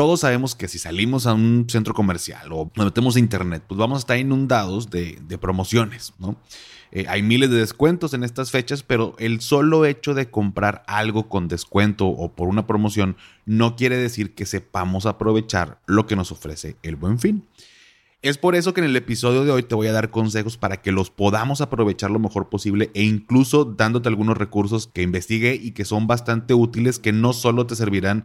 Todos sabemos que si salimos a un centro comercial o nos metemos a internet, pues vamos a estar inundados de, promociones. Eh, hay miles de descuentos en estas fechas, pero el solo hecho de comprar algo con descuento o por una promoción no quiere decir que sepamos aprovechar lo que nos ofrece el buen fin. Es por eso que en el episodio de hoy te voy a dar consejos para que los podamos aprovechar lo mejor posible e incluso dándote algunos recursos que investigué y que son bastante útiles que no solo te servirán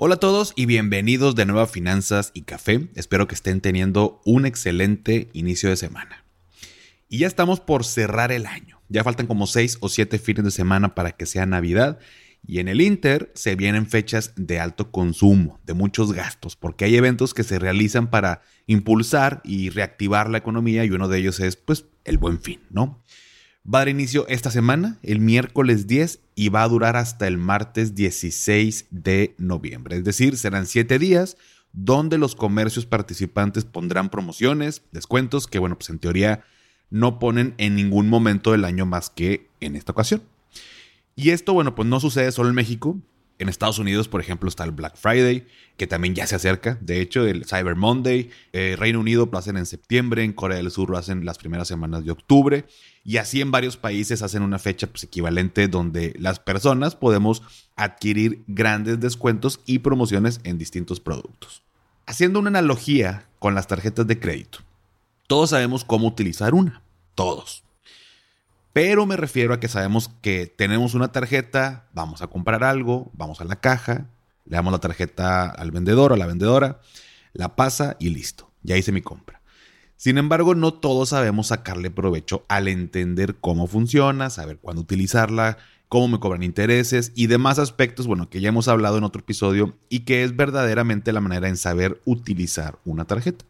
Hola a todos y bienvenidos de nuevo a Finanzas y Café. Espero que estén teniendo un excelente inicio de semana. Y ya estamos por cerrar el año. Ya faltan como seis o siete fines de semana para que sea Navidad y en el Inter se vienen fechas de alto consumo, de muchos gastos, porque hay eventos que se realizan para impulsar y reactivar la economía y uno de ellos es pues el buen fin, ¿no? Va a dar inicio esta semana, el miércoles 10, y va a durar hasta el martes 16 de noviembre. Es decir, serán siete días donde los comercios participantes pondrán promociones, descuentos que, bueno, pues en teoría no ponen en ningún momento del año más que en esta ocasión. Y esto, bueno, pues no sucede solo en México. En Estados Unidos, por ejemplo, está el Black Friday, que también ya se acerca. De hecho, el Cyber Monday, eh, Reino Unido lo hacen en septiembre, en Corea del Sur lo hacen las primeras semanas de octubre. Y así en varios países hacen una fecha pues, equivalente donde las personas podemos adquirir grandes descuentos y promociones en distintos productos. Haciendo una analogía con las tarjetas de crédito, todos sabemos cómo utilizar una. Todos. Pero me refiero a que sabemos que tenemos una tarjeta, vamos a comprar algo, vamos a la caja, le damos la tarjeta al vendedor o a la vendedora, la pasa y listo, ya hice mi compra. Sin embargo, no todos sabemos sacarle provecho al entender cómo funciona, saber cuándo utilizarla, cómo me cobran intereses y demás aspectos, bueno, que ya hemos hablado en otro episodio y que es verdaderamente la manera en saber utilizar una tarjeta.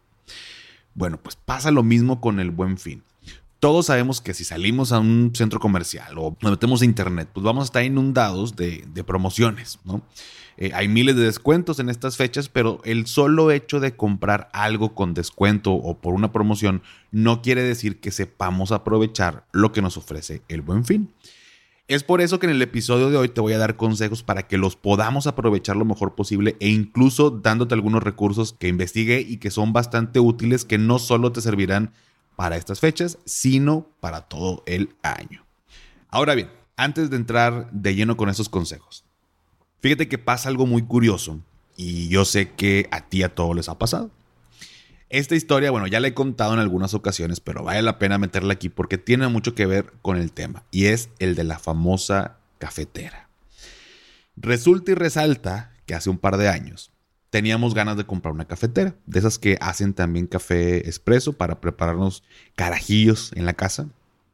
Bueno, pues pasa lo mismo con el buen fin todos sabemos que si salimos a un centro comercial o nos metemos a internet, pues vamos a estar inundados de, promociones, ¿no? Eh, hay miles de descuentos en estas fechas, pero el solo hecho de comprar algo con descuento o por una promoción no quiere decir que sepamos aprovechar lo que nos ofrece el buen fin. Es por eso que en el episodio de hoy te voy a dar consejos para que los podamos aprovechar lo mejor posible e incluso dándote algunos recursos que investigué y que son bastante útiles que no solo te servirán para estas fechas, sino para todo el año. Ahora bien, antes de entrar de lleno con estos consejos, fíjate que pasa algo muy curioso y yo sé que a ti a todos les ha pasado. Esta historia, bueno, ya la he contado en algunas ocasiones, pero vale la pena meterla aquí porque tiene mucho que ver con el tema y es el de la famosa cafetera. Resulta y resalta que hace un par de años teníamos ganas de comprar una cafetera, de esas que hacen también café expreso para prepararnos carajillos en la casa.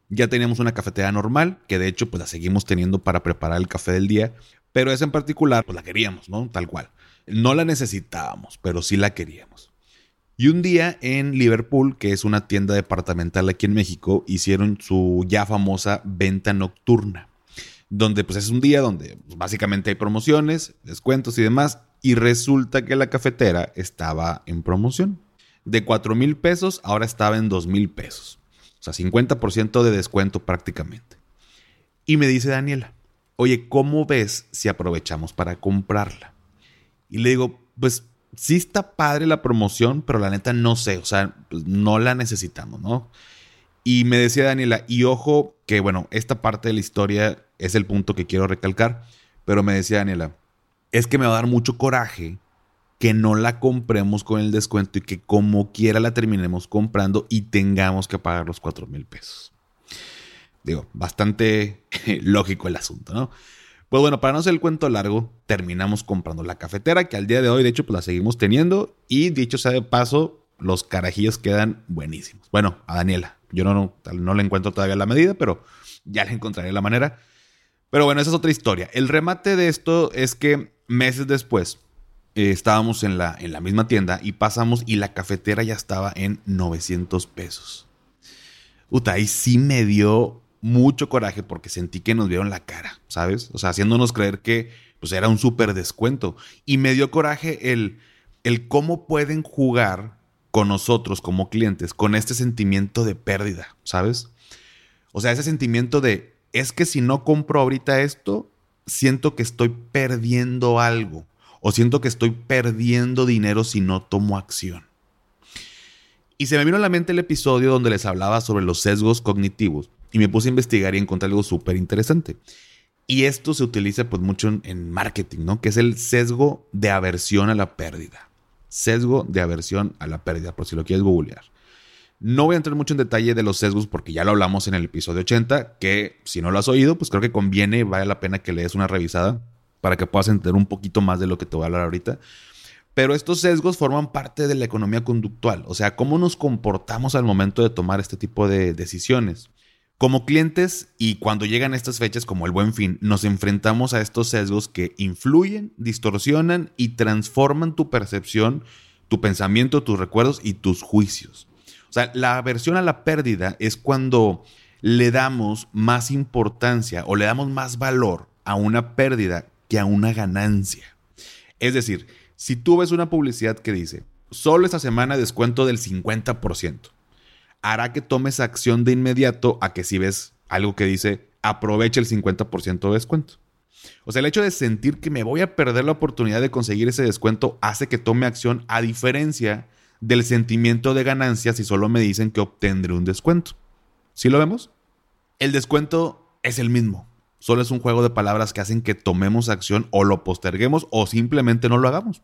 Ya teníamos una cafetera normal, que de hecho pues la seguimos teniendo para preparar el café del día, pero esa en particular pues la queríamos, ¿no? Tal cual. No la necesitábamos, pero sí la queríamos. Y un día en Liverpool, que es una tienda departamental aquí en México, hicieron su ya famosa venta nocturna, donde pues es un día donde pues, básicamente hay promociones, descuentos y demás, y resulta que la cafetera estaba en promoción. De 4 mil pesos, ahora estaba en 2 mil pesos. O sea, 50% de descuento prácticamente. Y me dice Daniela, oye, ¿cómo ves si aprovechamos para comprarla? Y le digo, pues sí está padre la promoción, pero la neta no sé, o sea, pues, no la necesitamos, ¿no? Y me decía Daniela, y ojo que bueno, esta parte de la historia es el punto que quiero recalcar, pero me decía Daniela, es que me va a dar mucho coraje que no la compremos con el descuento y que como quiera la terminemos comprando y tengamos que pagar los 4 mil pesos. Digo, bastante lógico el asunto, ¿no? Pues bueno, para no hacer el cuento largo, terminamos comprando la cafetera, que al día de hoy, de hecho, pues la seguimos teniendo. Y dicho sea de paso, los carajillos quedan buenísimos. Bueno, a Daniela, yo no, no, no le encuentro todavía la medida, pero ya le encontraré la manera. Pero bueno, esa es otra historia. El remate de esto es que meses después, eh, estábamos en la, en la misma tienda y pasamos y la cafetera ya estaba en 900 pesos. Uta, ahí sí me dio mucho coraje porque sentí que nos vieron la cara, ¿sabes? O sea, haciéndonos creer que pues era un súper descuento. Y me dio coraje el, el cómo pueden jugar con nosotros como clientes con este sentimiento de pérdida, ¿sabes? O sea, ese sentimiento de, es que si no compro ahorita esto, siento que estoy perdiendo algo o siento que estoy perdiendo dinero si no tomo acción. Y se me vino a la mente el episodio donde les hablaba sobre los sesgos cognitivos y me puse a investigar y encontré algo súper interesante. Y esto se utiliza pues mucho en, marketing, ¿no? Que es el sesgo de aversión a la pérdida. Sesgo de aversión a la pérdida, por si lo quieres googlear. No voy a entrar mucho en detalle de los sesgos porque ya lo hablamos en el episodio 80, que si no lo has oído, pues creo que conviene, vale la pena que le des una revisada para que puedas entender un poquito más de lo que te voy a hablar ahorita. Pero estos sesgos forman parte de la economía conductual, o sea, cómo nos comportamos al momento de tomar este tipo de decisiones. Como clientes y cuando llegan estas fechas como el buen fin, nos enfrentamos a estos sesgos que influyen, distorsionan y transforman tu percepción, tu pensamiento, tus recuerdos y tus juicios. O sea, la aversión a la pérdida es cuando le damos más importancia o le damos más valor a una pérdida que a una ganancia. Es decir, si tú ves una publicidad que dice, solo esta semana descuento del 50%, hará que tomes acción de inmediato a que si ves algo que dice, aprovecha el 50% de descuento. O sea, el hecho de sentir que me voy a perder la oportunidad de conseguir ese descuento hace que tome acción a diferencia del sentimiento de ganancia si solo me dicen que obtendré un descuento. ¿Sí lo vemos? El descuento es el mismo. Solo es un juego de palabras que hacen que tomemos acción o lo posterguemos o simplemente no lo hagamos.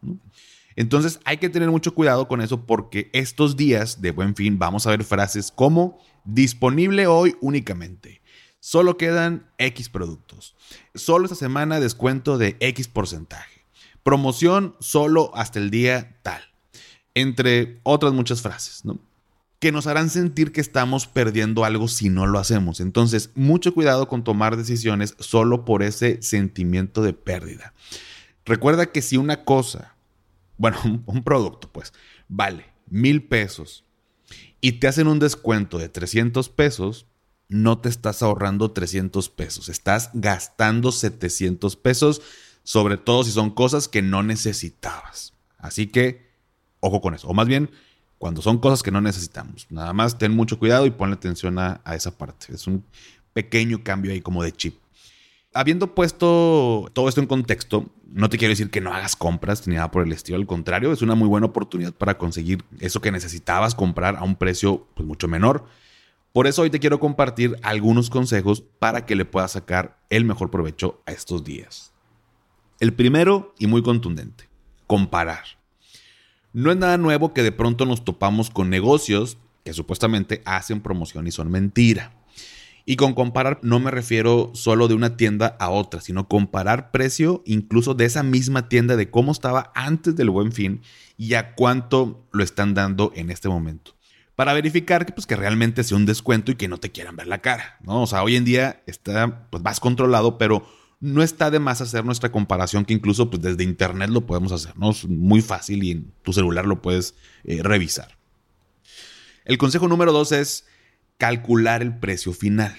Entonces hay que tener mucho cuidado con eso porque estos días de buen fin vamos a ver frases como disponible hoy únicamente. Solo quedan X productos. Solo esta semana descuento de X porcentaje. Promoción solo hasta el día tal. Entre otras muchas frases. ¿no? que nos harán sentir que estamos perdiendo algo si no lo hacemos. Entonces, mucho cuidado con tomar decisiones solo por ese sentimiento de pérdida. Recuerda que si una cosa, bueno, un, producto, pues, vale mil pesos y te hacen un descuento de 300 pesos, no te estás ahorrando 300 pesos, estás gastando 700 pesos, sobre todo si son cosas que no necesitabas. Así que, ojo con eso. O más bien, cuando son cosas que no necesitamos. Nada más ten mucho cuidado y ponle atención a, esa parte. Es un pequeño cambio ahí como de chip. Habiendo puesto todo esto en contexto, no te quiero decir que no hagas compras ni nada por el estilo. Al contrario, es una muy buena oportunidad para conseguir eso que necesitabas comprar a un precio pues, mucho menor. Por eso hoy te quiero compartir algunos consejos para que le puedas sacar el mejor provecho a estos días. El primero y muy contundente, comparar. No es nada nuevo que de pronto nos topamos con negocios que supuestamente hacen promoción y son mentira. Y con comparar no me refiero solo de una tienda a otra, sino comparar precio incluso de esa misma tienda de cómo estaba antes del buen fin y a cuánto lo están dando en este momento. Para verificar que, pues, que realmente sea un descuento y que no te quieran ver la cara. ¿no? O sea, hoy en día está pues, más controlado, pero no está de más hacer nuestra comparación, que incluso pues, desde internet lo podemos hacer, ¿no? Es muy fácil y en tu celular lo puedes eh, revisar. El consejo número dos es calcular el precio final.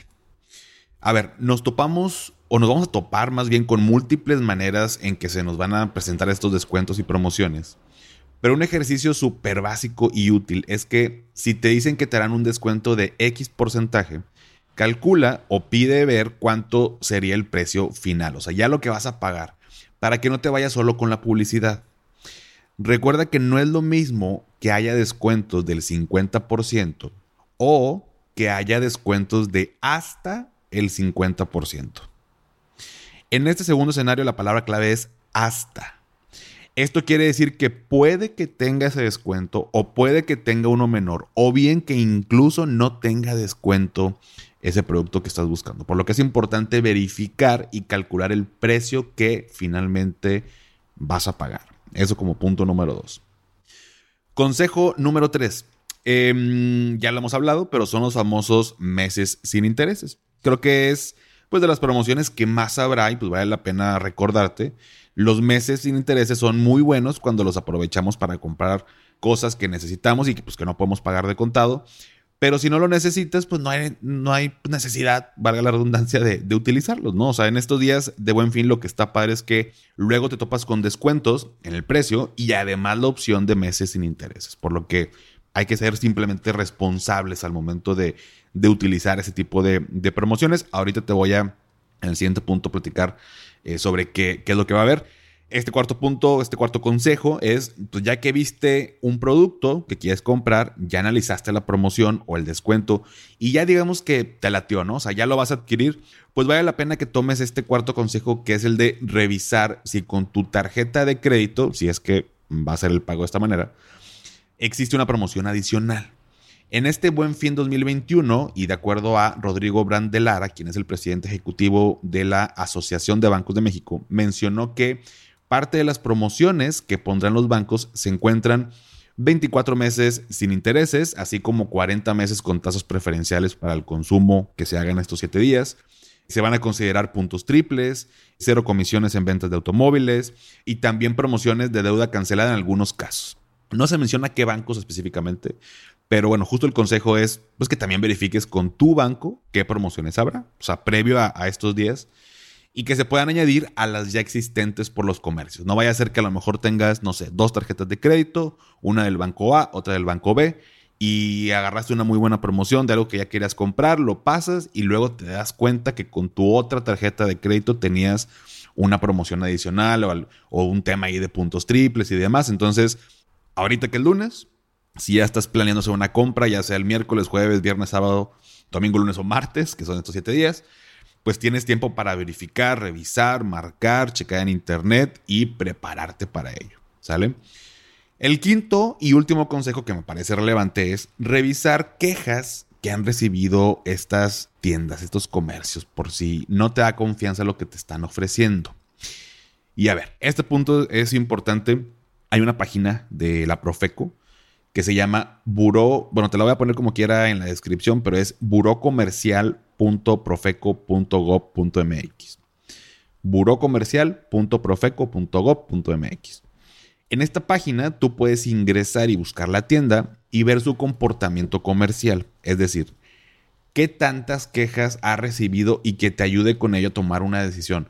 A ver, nos topamos o nos vamos a topar más bien con múltiples maneras en que se nos van a presentar estos descuentos y promociones. Pero un ejercicio súper básico y útil es que si te dicen que te harán un descuento de X porcentaje, calcula o pide ver cuánto sería el precio final, o sea, ya lo que vas a pagar, para que no te vayas solo con la publicidad. Recuerda que no es lo mismo que haya descuentos del 50% o que haya descuentos de hasta el 50%. En este segundo escenario la palabra clave es hasta. Esto quiere decir que puede que tenga ese descuento o puede que tenga uno menor o bien que incluso no tenga descuento ese producto que estás buscando. Por lo que es importante verificar y calcular el precio que finalmente vas a pagar. Eso como punto número dos. Consejo número tres. Em, ya lo hemos hablado, pero son los famosos meses sin intereses. Creo que es pues de las promociones que más habrá y pues vale la pena recordarte. los meses sin intereses son muy buenos cuando los aprovechamos para comprar cosas que necesitamos y que, pues, que no podemos pagar de contado. Pero si no lo necesitas, pues no hay, no hay necesidad, valga la redundancia, de, de, utilizarlos, ¿no? O sea, en estos días de buen fin lo que está padre es que luego te topas con descuentos en el precio y además la opción de meses sin intereses. Por lo que hay que ser simplemente responsables al momento de, de utilizar ese tipo de, de, promociones. Ahorita te voy a, en el siguiente punto, platicar eh, sobre qué, qué es lo que va a haber. Este cuarto punto, este cuarto consejo es, pues ya que viste un producto que quieres comprar, ya analizaste la promoción o el descuento y ya digamos que te latió, ¿no? O sea, ya lo vas a adquirir, pues vale la pena que tomes este cuarto consejo que es el de revisar si con tu tarjeta de crédito, si es que va a ser el pago de esta manera, existe una promoción adicional. En este buen fin 2021, y de acuerdo a Rodrigo Brandelara, quien es el presidente ejecutivo de la Asociación de Bancos de México, mencionó que Parte de las promociones que pondrán los bancos se encuentran 24 meses sin intereses, así como 40 meses con tasas preferenciales para el consumo que se hagan estos 7 días. Se van a considerar puntos triples, cero comisiones en ventas de automóviles y también promociones de deuda cancelada en algunos casos. No se menciona qué bancos específicamente, pero bueno, justo el consejo es pues, que también verifiques con tu banco qué promociones habrá, o sea, previo a, estos días y que se puedan añadir a las ya existentes por los comercios. No vaya a ser que a lo mejor tengas, no sé, dos tarjetas de crédito, una del banco A, otra del banco B, y agarraste una muy buena promoción de algo que ya querías comprar, lo pasas y luego te das cuenta que con tu otra tarjeta de crédito tenías una promoción adicional o, un tema ahí de puntos triples y demás. Entonces, ahorita que el lunes, si ya estás planeándose una compra, ya sea el miércoles, jueves, viernes, sábado, domingo, lunes o martes, que son estos siete días, pues tienes tiempo para verificar, revisar, marcar, checar en internet y prepararte para ello. ¿Sale? El quinto y último consejo que me parece relevante es revisar quejas que han recibido estas tiendas, estos comercios, por si no te da confianza lo que te están ofreciendo. Y a ver, este punto es importante. Hay una página de la Profeco que se llama Buró, bueno, te la voy a poner como quiera en la descripción, pero es burocomercial.profeco.gov.mx. burocomercial.profeco.gov.mx. En esta página tú puedes ingresar y buscar la tienda y ver su comportamiento comercial, es decir, qué tantas quejas ha recibido y que te ayude con ello a tomar una decisión.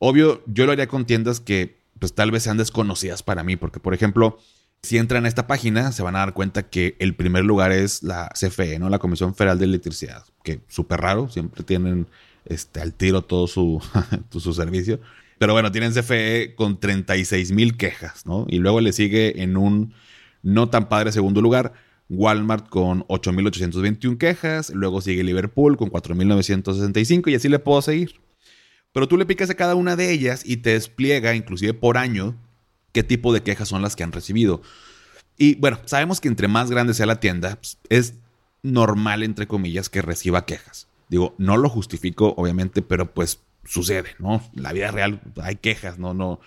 Obvio, yo lo haría con tiendas que pues tal vez sean desconocidas para mí, porque por ejemplo, si entran a esta página, se van a dar cuenta que el primer lugar es la CFE, ¿no? La Comisión Federal de Electricidad, que súper raro, siempre tienen este, al tiro todo su, servicio. Pero bueno, tienen CFE con 36 mil quejas, ¿no? Y luego le sigue en un no tan padre segundo lugar Walmart con 8.821 quejas, luego sigue Liverpool con 4.965 y así le puedo seguir. Pero tú le picas a cada una de ellas y te despliega, inclusive por año, qué tipo de quejas son las que han recibido. Y bueno, sabemos que entre más grande sea la tienda, pues, es normal, entre comillas, que reciba quejas. Digo, no lo justifico, obviamente, pero pues sucede, ¿no? La vida real hay quejas, ¿no? No,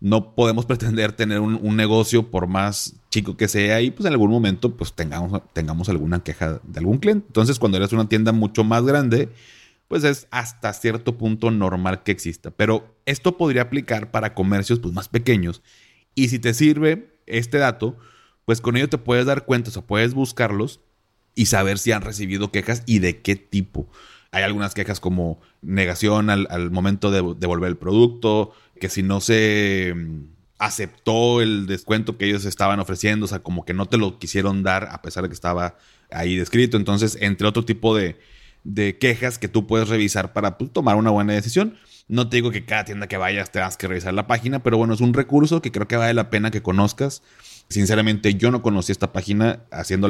no podemos pretender tener un, negocio por más chico que sea y pues en algún momento pues tengamos, tengamos alguna queja de algún cliente. Entonces cuando eres una tienda mucho más grande, pues es hasta cierto punto normal que exista. Pero esto podría aplicar para comercios pues más pequeños y si te sirve este dato, pues con ello te puedes dar cuenta, o sea, puedes buscarlos y saber si han recibido quejas y de qué tipo. Hay algunas quejas como negación al, momento de devolver el producto, que si no se mm, aceptó el descuento que ellos estaban ofreciendo, o sea, como que no te lo quisieron dar a pesar de que estaba ahí descrito. Entonces, entre otro tipo de, de quejas que tú puedes revisar para pues, tomar una buena decisión. No te digo que cada tienda que vayas tengas que revisar la página, pero bueno, es un recurso que creo que vale la pena que conozcas. Sinceramente, yo no conocí esta página haciendo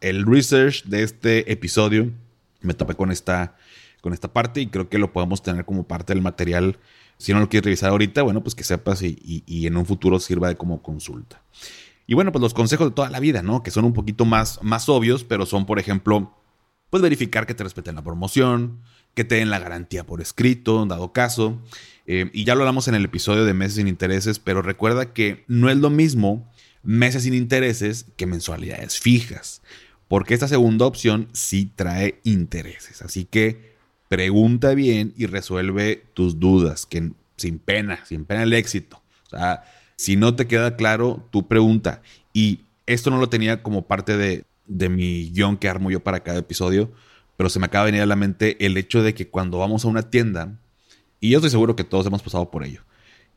el research de este episodio. Me topé con esta, con esta parte y creo que lo podemos tener como parte del material. Si no lo quieres revisar ahorita, bueno, pues que sepas y, y en un futuro sirva de como consulta. Y bueno, pues los consejos de toda la vida, ¿no? Que son un poquito más, más obvios, pero son, por ejemplo, pues verificar que te respeten la promoción, que te den la garantía por escrito, dado caso. Eh, y ya lo hablamos en el episodio de meses sin intereses, pero recuerda que no es lo mismo meses sin intereses que mensualidades fijas, porque esta segunda opción sí trae intereses. Así que pregunta bien y resuelve tus dudas, que sin pena, sin pena el éxito. O sea, si no te queda claro, tu pregunta. Y esto no lo tenía como parte de, de mi guion que armo yo para cada episodio, pero se me acaba de venir a la mente el hecho de que cuando vamos a una tienda, y yo estoy seguro que todos hemos pasado por ello,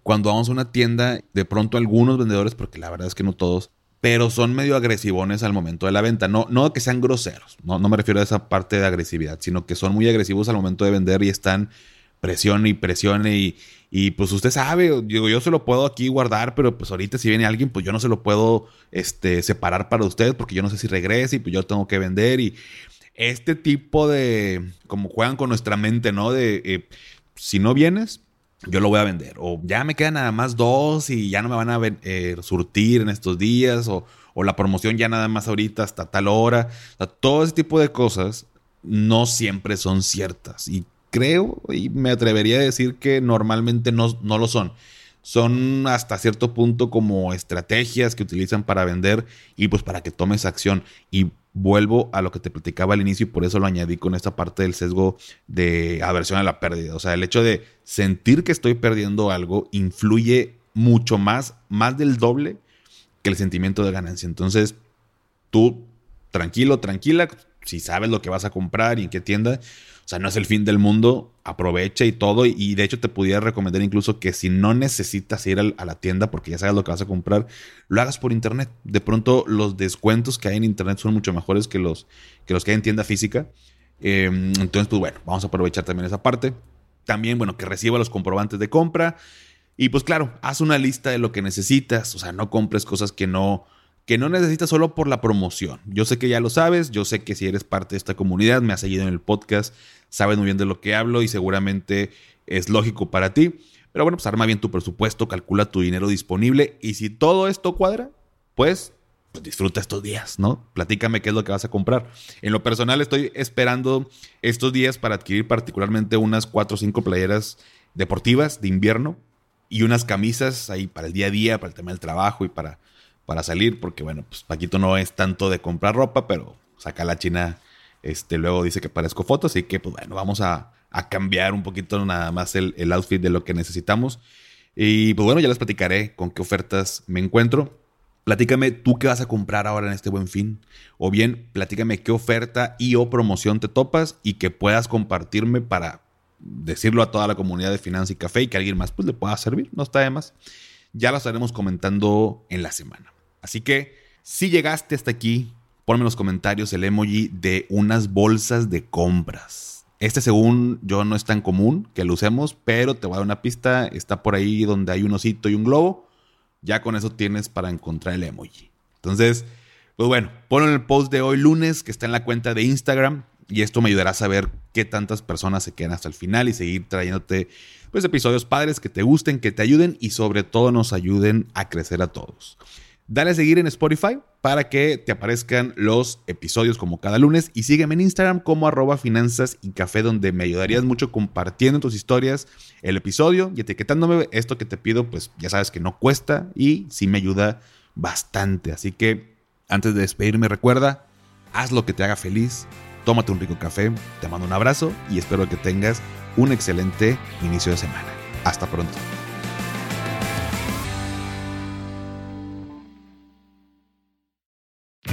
cuando vamos a una tienda, de pronto algunos vendedores, porque la verdad es que no todos, pero son medio agresivones al momento de la venta. No, no que sean groseros, no, no me refiero a esa parte de agresividad, sino que son muy agresivos al momento de vender y están presione y presione y, y pues usted sabe, digo, yo se lo puedo aquí guardar, pero pues ahorita si viene alguien, pues yo no se lo puedo este, separar para usted porque yo no sé si regrese y pues yo tengo que vender y este tipo de, como juegan con nuestra mente, ¿no? De, eh, si no vienes, yo lo voy a vender. O ya me quedan nada más dos y ya no me van a eh, surtir en estos días. O, o, la promoción ya nada más ahorita hasta tal hora. O todo ese tipo de cosas no siempre son ciertas. Y creo y me atrevería a decir que normalmente no, no lo son. Son hasta cierto punto como estrategias que utilizan para vender y pues para que tomes acción. Y vuelvo a lo que te platicaba al inicio y por eso lo añadí con esta parte del sesgo de aversión a la pérdida. O sea, el hecho de sentir que estoy perdiendo algo influye mucho más, más del doble que el sentimiento de ganancia. Entonces, tú tranquilo, tranquila, si sabes lo que vas a comprar y en qué tienda, o sea, no es el fin del mundo, aprovecha y todo. Y, de hecho te pudiera recomendar incluso que si no necesitas ir a, la tienda porque ya sabes lo que vas a comprar, lo hagas por internet. De pronto los descuentos que hay en internet son mucho mejores que los que, los que hay en tienda física. Em, entonces, pues bueno, vamos a aprovechar también esa parte. También, bueno, que reciba los comprobantes de compra. Y pues claro, haz una lista de lo que necesitas. O sea, no compres cosas que no que no necesitas solo por la promoción. Yo sé que ya lo sabes, yo sé que si eres parte de esta comunidad, me has seguido en el podcast, sabes muy bien de lo que hablo y seguramente es lógico para ti. Pero bueno, pues arma bien tu presupuesto, calcula tu dinero disponible y si todo esto cuadra, pues, pues disfruta estos días, ¿no? Platícame qué es lo que vas a comprar. En lo personal estoy esperando estos días para adquirir particularmente unas 4 o 5 playeras deportivas de invierno y unas camisas ahí para el día a día, para el tema del trabajo y para para salir, porque bueno, pues Paquito no es tanto de comprar ropa, pero saca la china, este, luego dice que parezco foto, así que pues bueno, vamos a, cambiar un poquito nada más el, el, outfit de lo que necesitamos. Y pues bueno, ya les platicaré con qué ofertas me encuentro. Platícame tú qué vas a comprar ahora en este buen fin. O bien, platícame qué oferta y o promoción te topas y que puedas compartirme para decirlo a toda la comunidad de Finanza y Café y que alguien más pues le pueda servir. No está de más. Ya lo estaremos comentando en la semana. Así que si llegaste hasta aquí, ponme en los comentarios el emoji de unas bolsas de compras. Este según yo no es tan común que lo usemos, pero te voy a dar una pista. Está por ahí donde hay un osito y un globo. Ya con eso tienes para encontrar el emoji. Entonces, pues bueno, ponlo en el post de hoy lunes que está en la cuenta de Instagram. Y esto me ayudará a saber qué tantas personas se quedan hasta el final y seguir trayéndote pues, episodios padres que te gusten, que te ayuden y sobre todo nos ayuden a crecer a todos. Dale a seguir en Spotify para que te aparezcan los episodios como cada lunes y sígueme en Instagram como arroba finanzas y café donde me ayudarías mucho compartiendo tus historias, el episodio y etiquetándome. Esto que te pido pues ya sabes que no cuesta y sí me ayuda bastante. Así que antes de despedirme recuerda, haz lo que te haga feliz, tómate un rico café, te mando un abrazo y espero que tengas un excelente inicio de semana. Hasta pronto.